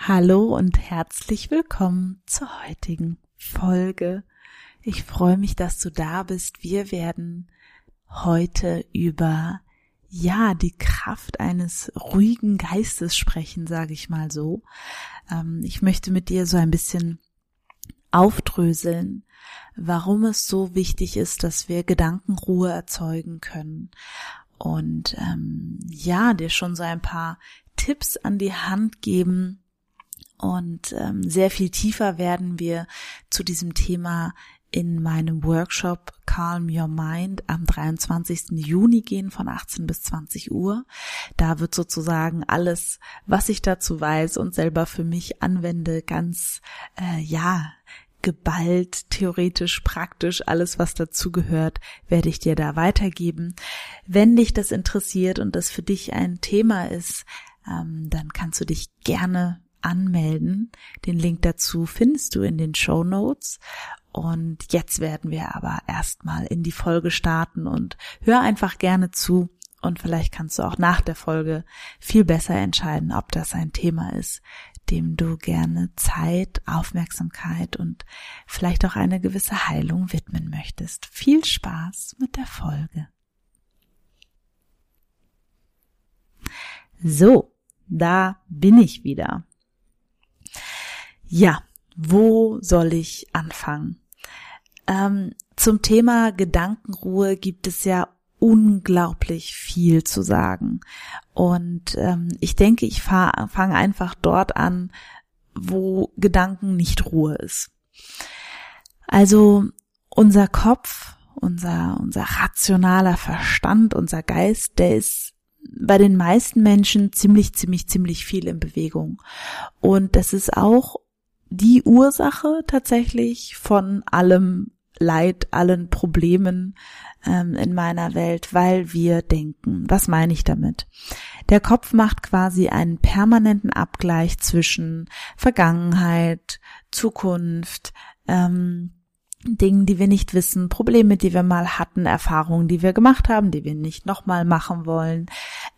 Hallo und herzlich willkommen zur heutigen Folge. Ich freue mich, dass du da bist. Wir werden heute über ja, die Kraft eines ruhigen Geistes sprechen, sage ich mal so. Ähm, ich möchte mit dir so ein bisschen aufdröseln, warum es so wichtig ist, dass wir Gedankenruhe erzeugen können. Und ähm, ja, dir schon so ein paar Tipps an die Hand geben, und ähm, sehr viel tiefer werden wir zu diesem Thema in meinem Workshop Calm Your Mind am 23. Juni gehen von 18 bis 20 Uhr. Da wird sozusagen alles, was ich dazu weiß und selber für mich anwende, ganz, äh, ja, geballt, theoretisch, praktisch, alles was dazu gehört, werde ich dir da weitergeben. Wenn dich das interessiert und das für dich ein Thema ist, ähm, dann kannst du dich gerne anmelden. Den Link dazu findest du in den Show Notes. Und jetzt werden wir aber erstmal in die Folge starten und hör einfach gerne zu. Und vielleicht kannst du auch nach der Folge viel besser entscheiden, ob das ein Thema ist, dem du gerne Zeit, Aufmerksamkeit und vielleicht auch eine gewisse Heilung widmen möchtest. Viel Spaß mit der Folge. So, da bin ich wieder. Ja, wo soll ich anfangen? Ähm, zum Thema Gedankenruhe gibt es ja unglaublich viel zu sagen. Und ähm, ich denke, ich fange einfach dort an, wo Gedanken nicht Ruhe ist. Also unser Kopf, unser, unser rationaler Verstand, unser Geist, der ist bei den meisten Menschen ziemlich, ziemlich, ziemlich viel in Bewegung. Und das ist auch die Ursache tatsächlich von allem Leid, allen Problemen ähm, in meiner Welt, weil wir denken. Was meine ich damit? Der Kopf macht quasi einen permanenten Abgleich zwischen Vergangenheit, Zukunft, ähm, Dingen, die wir nicht wissen, Probleme, die wir mal hatten, Erfahrungen, die wir gemacht haben, die wir nicht nochmal machen wollen,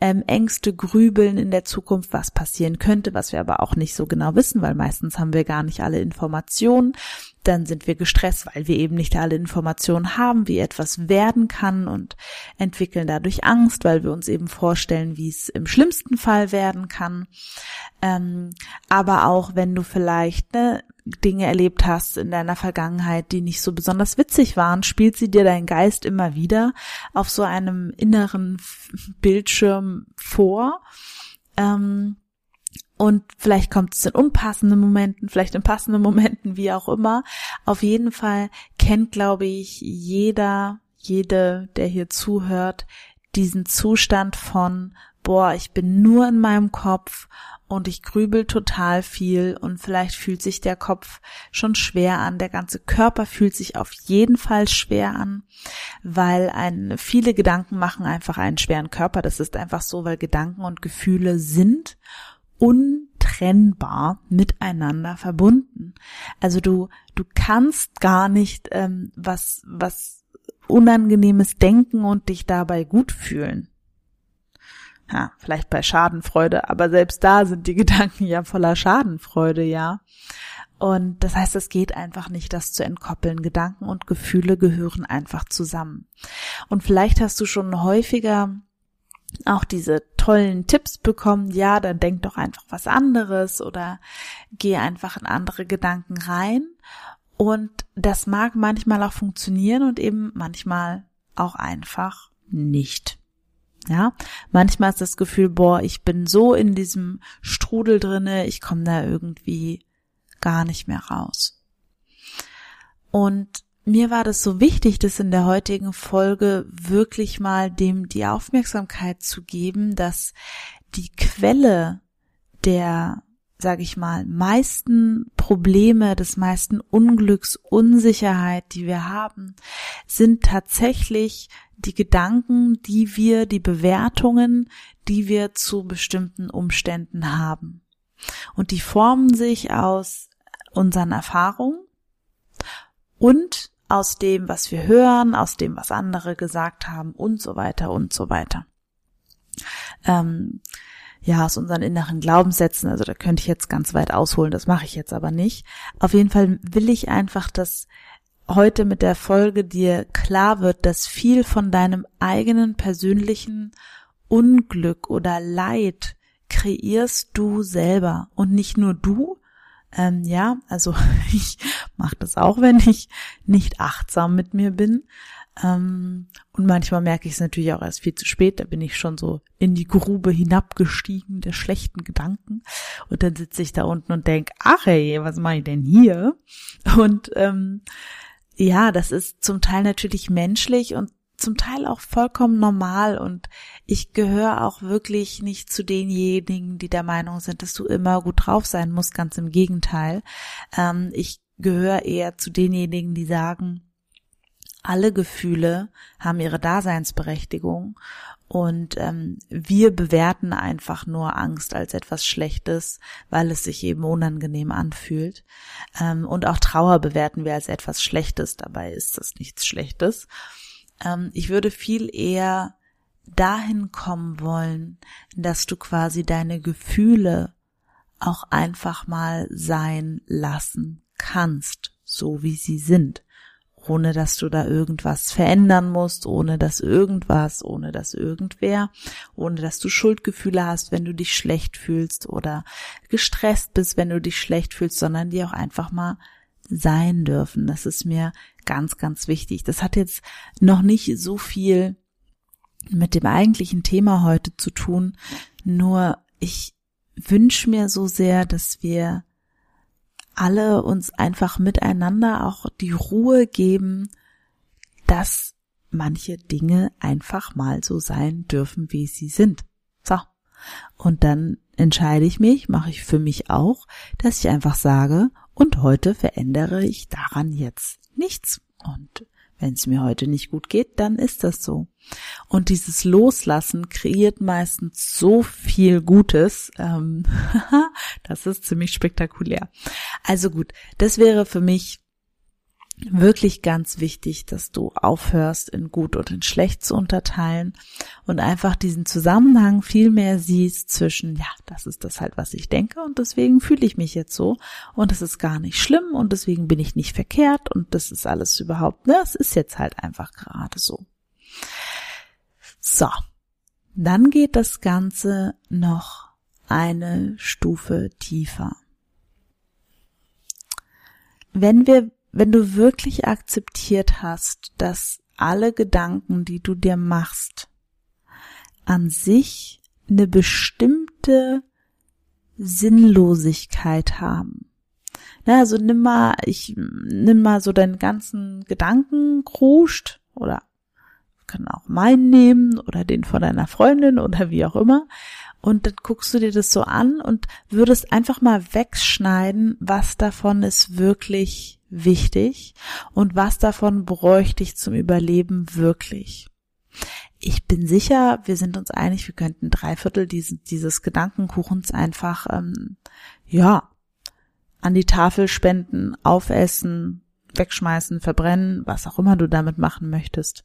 ähm, Ängste, Grübeln in der Zukunft, was passieren könnte, was wir aber auch nicht so genau wissen, weil meistens haben wir gar nicht alle Informationen. Dann sind wir gestresst, weil wir eben nicht alle Informationen haben, wie etwas werden kann und entwickeln dadurch Angst, weil wir uns eben vorstellen, wie es im schlimmsten Fall werden kann. Ähm, aber auch wenn du vielleicht ne, Dinge erlebt hast in deiner Vergangenheit, die nicht so besonders witzig waren, spielt sie dir dein Geist immer wieder auf so einem inneren Bildschirm vor. Ähm, und vielleicht kommt es in unpassenden Momenten, vielleicht in passenden Momenten, wie auch immer. Auf jeden Fall kennt, glaube ich, jeder, jede, der hier zuhört, diesen Zustand von, boah, ich bin nur in meinem Kopf und ich grübel total viel und vielleicht fühlt sich der Kopf schon schwer an, der ganze Körper fühlt sich auf jeden Fall schwer an, weil ein, viele Gedanken machen einfach einen schweren Körper. Das ist einfach so, weil Gedanken und Gefühle sind untrennbar miteinander verbunden. Also du, du kannst gar nicht ähm, was, was Unangenehmes denken und dich dabei gut fühlen ja, vielleicht bei Schadenfreude, aber selbst da sind die Gedanken ja voller Schadenfreude, ja. Und das heißt, es geht einfach nicht, das zu entkoppeln. Gedanken und Gefühle gehören einfach zusammen. Und vielleicht hast du schon häufiger auch diese tollen Tipps bekommen, ja, dann denk doch einfach was anderes oder geh einfach in andere Gedanken rein. Und das mag manchmal auch funktionieren und eben manchmal auch einfach nicht. Ja, manchmal ist das Gefühl, boah, ich bin so in diesem Strudel drinne, ich komme da irgendwie gar nicht mehr raus. Und mir war das so wichtig, das in der heutigen Folge wirklich mal dem die Aufmerksamkeit zu geben, dass die Quelle der, sag ich mal, meisten Probleme, des meisten Unglücks, Unsicherheit, die wir haben, sind tatsächlich die Gedanken, die wir, die Bewertungen, die wir zu bestimmten Umständen haben. Und die formen sich aus unseren Erfahrungen und aus dem, was wir hören, aus dem, was andere gesagt haben und so weiter und so weiter. Ähm, ja, aus unseren inneren Glaubenssätzen, also da könnte ich jetzt ganz weit ausholen, das mache ich jetzt aber nicht. Auf jeden Fall will ich einfach, dass heute mit der Folge dir klar wird, dass viel von deinem eigenen persönlichen Unglück oder Leid kreierst du selber und nicht nur du. Ähm, ja, also ich mache das auch, wenn ich nicht achtsam mit mir bin. Ähm, und manchmal merke ich es natürlich auch erst viel zu spät. Da bin ich schon so in die Grube hinabgestiegen der schlechten Gedanken. Und dann sitze ich da unten und denk, ach ey, was mache ich denn hier? Und ähm, ja, das ist zum Teil natürlich menschlich und zum Teil auch vollkommen normal und ich gehöre auch wirklich nicht zu denjenigen, die der Meinung sind, dass du immer gut drauf sein musst, ganz im Gegenteil. Ähm, ich gehöre eher zu denjenigen, die sagen, alle Gefühle haben ihre Daseinsberechtigung und ähm, wir bewerten einfach nur Angst als etwas Schlechtes, weil es sich eben unangenehm anfühlt. Ähm, und auch Trauer bewerten wir als etwas Schlechtes, dabei ist das nichts Schlechtes. Ähm, ich würde viel eher dahin kommen wollen, dass du quasi deine Gefühle auch einfach mal sein lassen kannst, so wie sie sind, ohne dass du da irgendwas verändern musst, ohne dass irgendwas, ohne dass irgendwer, ohne dass du Schuldgefühle hast, wenn du dich schlecht fühlst oder gestresst bist, wenn du dich schlecht fühlst, sondern die auch einfach mal sein dürfen. Das ist mir ganz, ganz wichtig. Das hat jetzt noch nicht so viel mit dem eigentlichen Thema heute zu tun, nur ich wünsche mir so sehr, dass wir alle uns einfach miteinander auch die Ruhe geben, dass manche Dinge einfach mal so sein dürfen, wie sie sind. So. Und dann entscheide ich mich, mache ich für mich auch, dass ich einfach sage, und heute verändere ich daran jetzt nichts. Und wenn es mir heute nicht gut geht, dann ist das so. Und dieses Loslassen kreiert meistens so viel Gutes. Ähm, das ist ziemlich spektakulär. Also gut, das wäre für mich wirklich ganz wichtig, dass du aufhörst, in gut und in schlecht zu unterteilen und einfach diesen Zusammenhang viel mehr siehst zwischen, ja, das ist das halt, was ich denke und deswegen fühle ich mich jetzt so und das ist gar nicht schlimm und deswegen bin ich nicht verkehrt und das ist alles überhaupt, ne, es ist jetzt halt einfach gerade so. So. Dann geht das Ganze noch eine Stufe tiefer. Wenn wir wenn du wirklich akzeptiert hast, dass alle Gedanken, die du dir machst, an sich eine bestimmte Sinnlosigkeit haben. Ja, also nimm mal, ich nimm mal so deinen ganzen Gedanken kruscht oder kann auch meinen nehmen oder den von deiner Freundin oder wie auch immer und dann guckst du dir das so an und würdest einfach mal wegschneiden, was davon ist wirklich wichtig und was davon bräuchte ich zum Überleben wirklich. Ich bin sicher, wir sind uns einig, wir könnten drei Viertel dieses, dieses Gedankenkuchens einfach, ähm, ja, an die Tafel spenden, aufessen, wegschmeißen, verbrennen, was auch immer du damit machen möchtest.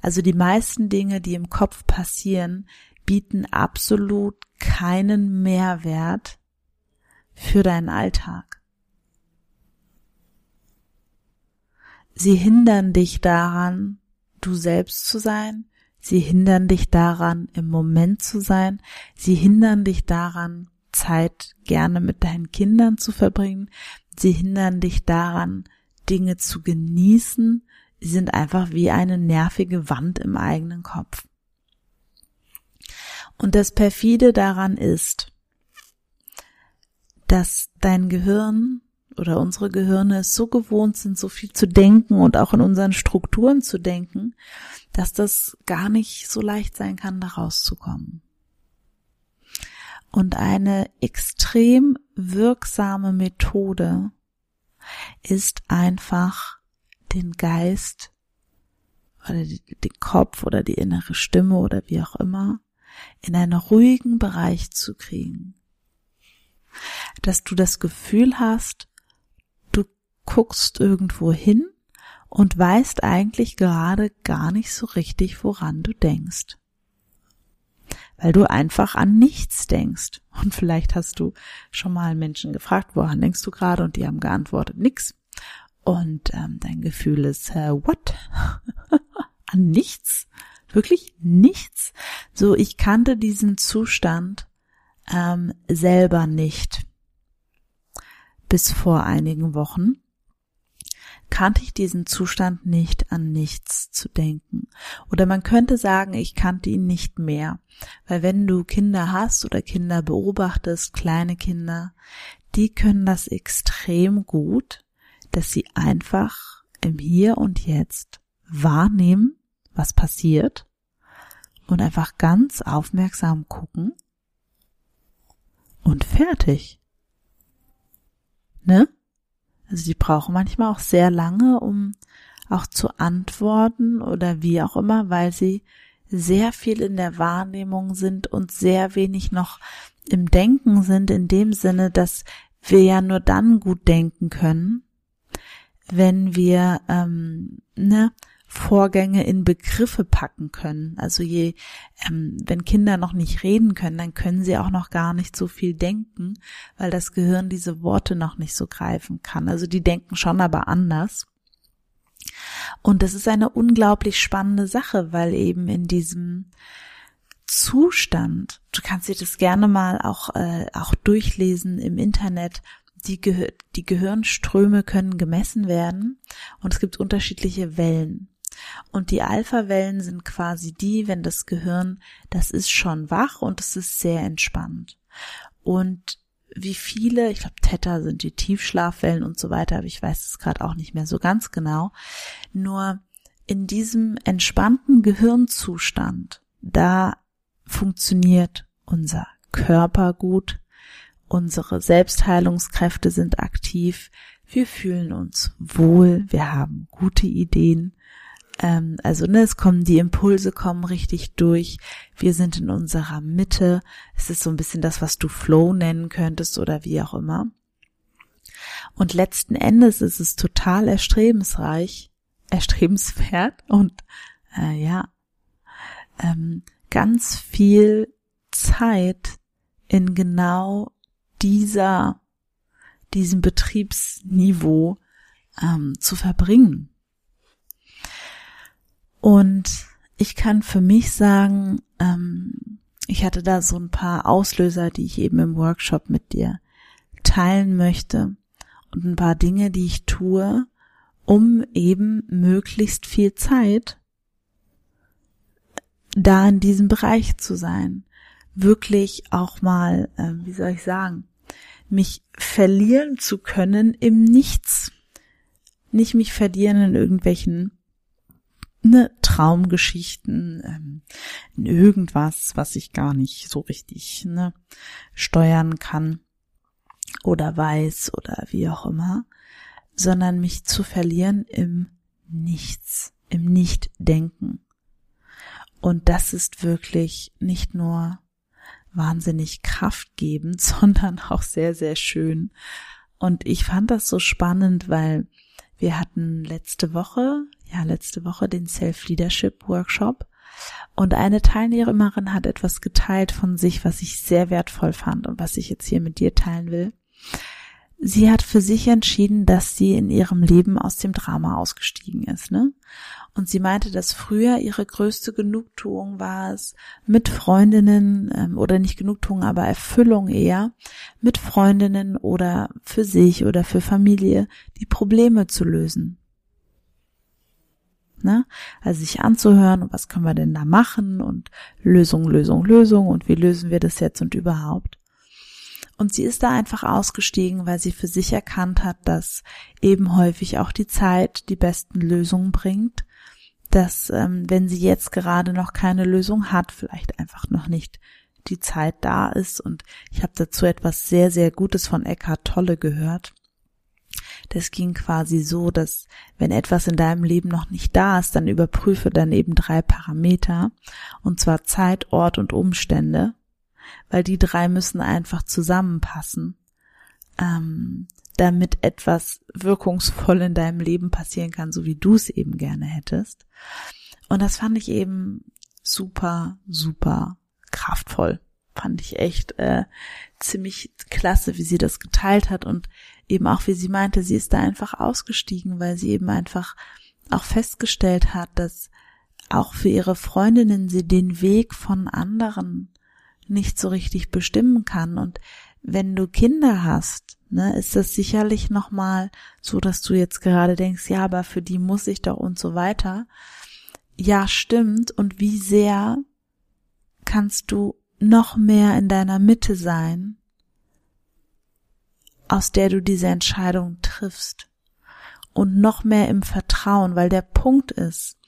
Also die meisten Dinge, die im Kopf passieren, bieten absolut keinen Mehrwert für deinen Alltag. Sie hindern dich daran, du selbst zu sein, sie hindern dich daran, im Moment zu sein, sie hindern dich daran, Zeit gerne mit deinen Kindern zu verbringen, sie hindern dich daran, Dinge zu genießen, sie sind einfach wie eine nervige Wand im eigenen Kopf. Und das perfide daran ist, dass dein Gehirn oder unsere Gehirne so gewohnt sind, so viel zu denken und auch in unseren Strukturen zu denken, dass das gar nicht so leicht sein kann, da rauszukommen. Und eine extrem wirksame Methode ist einfach den Geist oder den Kopf oder die innere Stimme oder wie auch immer in einen ruhigen Bereich zu kriegen. Dass du das Gefühl hast, guckst irgendwo hin und weißt eigentlich gerade gar nicht so richtig, woran du denkst. Weil du einfach an nichts denkst. Und vielleicht hast du schon mal Menschen gefragt, woran denkst du gerade? Und die haben geantwortet, nix. Und ähm, dein Gefühl ist, äh, what? an nichts? Wirklich nichts? So, ich kannte diesen Zustand ähm, selber nicht. Bis vor einigen Wochen kannte ich diesen Zustand nicht an nichts zu denken. Oder man könnte sagen, ich kannte ihn nicht mehr. Weil wenn du Kinder hast oder Kinder beobachtest, kleine Kinder, die können das extrem gut, dass sie einfach im Hier und Jetzt wahrnehmen, was passiert und einfach ganz aufmerksam gucken und fertig. Ne? Also die brauchen manchmal auch sehr lange, um auch zu antworten oder wie auch immer, weil sie sehr viel in der Wahrnehmung sind und sehr wenig noch im Denken sind, in dem Sinne, dass wir ja nur dann gut denken können, wenn wir ähm, ne, Vorgänge in Begriffe packen können. Also je, ähm, wenn Kinder noch nicht reden können, dann können sie auch noch gar nicht so viel denken, weil das Gehirn diese Worte noch nicht so greifen kann. Also die denken schon aber anders. Und das ist eine unglaublich spannende Sache, weil eben in diesem Zustand, du kannst dir das gerne mal auch, äh, auch durchlesen im Internet, die, Ge die Gehirnströme können gemessen werden und es gibt unterschiedliche Wellen. Und die Alpha-Wellen sind quasi die, wenn das Gehirn, das ist schon wach und es ist sehr entspannt. Und wie viele, ich glaube Theta sind die Tiefschlafwellen und so weiter, aber ich weiß es gerade auch nicht mehr so ganz genau. Nur in diesem entspannten Gehirnzustand, da funktioniert unser Körper gut, unsere Selbstheilungskräfte sind aktiv, wir fühlen uns wohl, wir haben gute Ideen, ähm, also ne, es kommen die Impulse kommen richtig durch. Wir sind in unserer Mitte. Es ist so ein bisschen das, was du Flow nennen könntest oder wie auch immer. Und letzten Endes ist es total erstrebensreich, erstrebenswert und äh, ja ähm, ganz viel Zeit in genau dieser diesem Betriebsniveau ähm, zu verbringen. Und ich kann für mich sagen, ähm, ich hatte da so ein paar Auslöser, die ich eben im Workshop mit dir teilen möchte und ein paar Dinge, die ich tue, um eben möglichst viel Zeit da in diesem Bereich zu sein. Wirklich auch mal, äh, wie soll ich sagen, mich verlieren zu können im Nichts. Nicht mich verlieren in irgendwelchen ne, Traumgeschichten, ähm, in irgendwas, was ich gar nicht so richtig ne, steuern kann oder weiß oder wie auch immer, sondern mich zu verlieren im Nichts, im Nichtdenken. Und das ist wirklich nicht nur wahnsinnig kraftgebend, sondern auch sehr, sehr schön. Und ich fand das so spannend, weil wir hatten letzte Woche, ja, letzte Woche den Self-Leadership Workshop und eine Teilnehmerin hat etwas geteilt von sich, was ich sehr wertvoll fand und was ich jetzt hier mit dir teilen will. Sie hat für sich entschieden, dass sie in ihrem Leben aus dem Drama ausgestiegen ist, ne? Und sie meinte, dass früher ihre größte Genugtuung war es, mit Freundinnen, ähm, oder nicht Genugtuung, aber Erfüllung eher, mit Freundinnen oder für sich oder für Familie die Probleme zu lösen. Ne? Also sich anzuhören, und was können wir denn da machen und Lösung, Lösung, Lösung und wie lösen wir das jetzt und überhaupt. Und sie ist da einfach ausgestiegen, weil sie für sich erkannt hat, dass eben häufig auch die Zeit die besten Lösungen bringt dass ähm, wenn sie jetzt gerade noch keine Lösung hat, vielleicht einfach noch nicht die Zeit da ist. Und ich habe dazu etwas sehr, sehr Gutes von Eckhart Tolle gehört. Das ging quasi so, dass wenn etwas in deinem Leben noch nicht da ist, dann überprüfe dann eben drei Parameter, und zwar Zeit, Ort und Umstände, weil die drei müssen einfach zusammenpassen, ähm, damit etwas wirkungsvoll in deinem Leben passieren kann, so wie du es eben gerne hättest. Und das fand ich eben super, super kraftvoll. Fand ich echt äh, ziemlich klasse, wie sie das geteilt hat und eben auch, wie sie meinte, sie ist da einfach ausgestiegen, weil sie eben einfach auch festgestellt hat, dass auch für ihre Freundinnen sie den Weg von anderen nicht so richtig bestimmen kann. Und wenn du Kinder hast, ne, ist das sicherlich nochmal so, dass du jetzt gerade denkst, ja, aber für die muss ich doch und so weiter. Ja, stimmt. Und wie sehr kannst du noch mehr in deiner Mitte sein aus der du diese Entscheidung triffst. Und noch mehr im Vertrauen, weil der Punkt ist,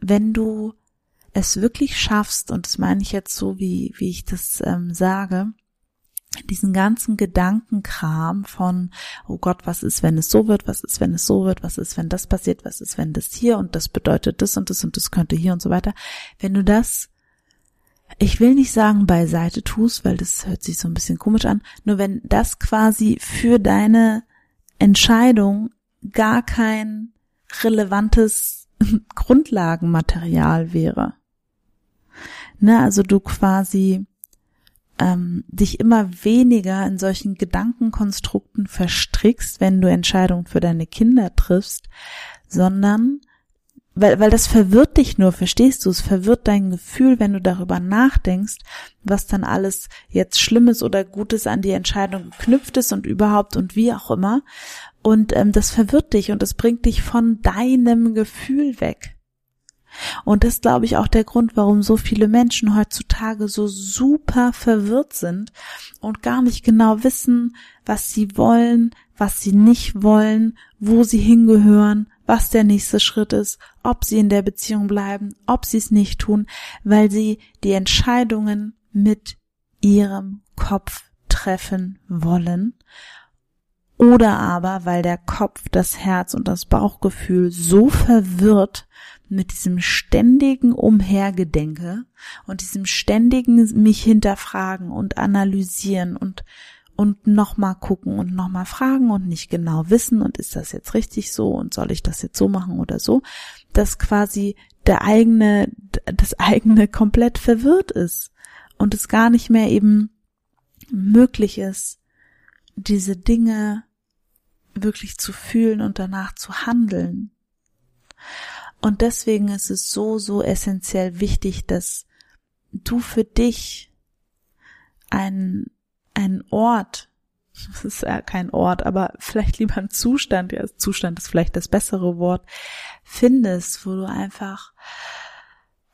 wenn du es wirklich schaffst, und das meine ich jetzt so, wie, wie ich das ähm, sage, diesen ganzen Gedankenkram von, oh Gott, was ist, wenn es so wird, was ist, wenn es so wird, was ist, wenn das passiert, was ist, wenn das hier und das bedeutet das und das und das könnte hier und so weiter. Wenn du das ich will nicht sagen beiseite tust, weil das hört sich so ein bisschen komisch an, nur wenn das quasi für deine Entscheidung gar kein relevantes Grundlagenmaterial wäre. Ne, also du quasi ähm, dich immer weniger in solchen Gedankenkonstrukten verstrickst, wenn du Entscheidungen für deine Kinder triffst, sondern weil, weil das verwirrt dich nur, verstehst du? Es verwirrt dein Gefühl, wenn du darüber nachdenkst, was dann alles jetzt Schlimmes oder Gutes an die Entscheidung geknüpft ist und überhaupt und wie auch immer. Und ähm, das verwirrt dich und das bringt dich von deinem Gefühl weg. Und das glaube ich auch der Grund, warum so viele Menschen heutzutage so super verwirrt sind und gar nicht genau wissen, was sie wollen, was sie nicht wollen, wo sie hingehören, was der nächste Schritt ist, ob sie in der Beziehung bleiben, ob sie es nicht tun, weil sie die Entscheidungen mit ihrem Kopf treffen wollen. Oder aber weil der Kopf, das Herz und das Bauchgefühl so verwirrt mit diesem ständigen Umhergedenke und diesem ständigen mich hinterfragen und analysieren und und nochmal gucken und nochmal fragen und nicht genau wissen und ist das jetzt richtig so und soll ich das jetzt so machen oder so, dass quasi der eigene, das eigene komplett verwirrt ist und es gar nicht mehr eben möglich ist, diese Dinge wirklich zu fühlen und danach zu handeln. Und deswegen ist es so, so essentiell wichtig, dass du für dich einen einen Ort, das ist ja kein Ort, aber vielleicht lieber ein Zustand, ja, Zustand ist vielleicht das bessere Wort, findest, wo du einfach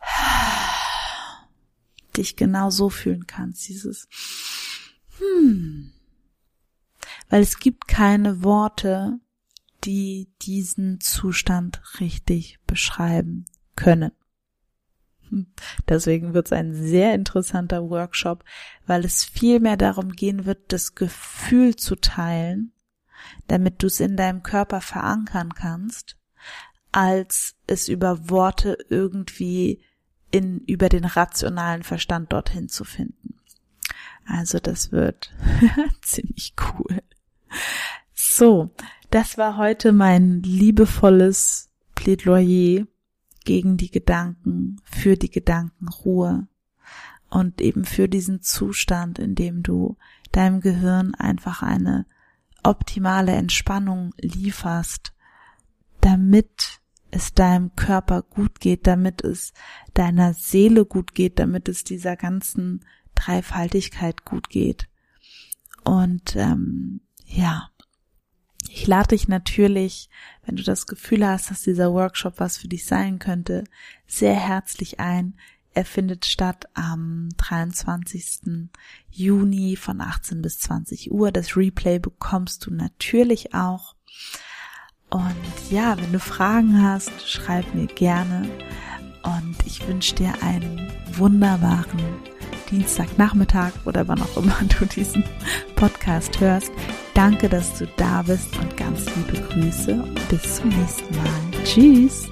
dich genau so fühlen kannst, dieses hm. Weil es gibt keine Worte, die diesen Zustand richtig beschreiben können. Deswegen wird es ein sehr interessanter Workshop, weil es viel mehr darum gehen wird, das Gefühl zu teilen, damit du es in deinem Körper verankern kannst, als es über Worte irgendwie in, über den rationalen Verstand dorthin zu finden. Also das wird ziemlich cool. So, das war heute mein liebevolles Plädoyer gegen die Gedanken, für die Gedankenruhe und eben für diesen Zustand, in dem du deinem Gehirn einfach eine optimale Entspannung lieferst, damit es deinem Körper gut geht, damit es deiner Seele gut geht, damit es dieser ganzen Dreifaltigkeit gut geht. Und ähm, ja, ich lade dich natürlich, wenn du das Gefühl hast, dass dieser Workshop was für dich sein könnte, sehr herzlich ein. Er findet statt am 23. Juni von 18 bis 20 Uhr. Das Replay bekommst du natürlich auch. Und ja, wenn du Fragen hast, schreib mir gerne. Und ich wünsche dir einen wunderbaren Dienstagnachmittag oder wann auch immer du diesen Podcast hörst. Danke, dass du da bist und ganz liebe Grüße bis zum nächsten Mal. Tschüss!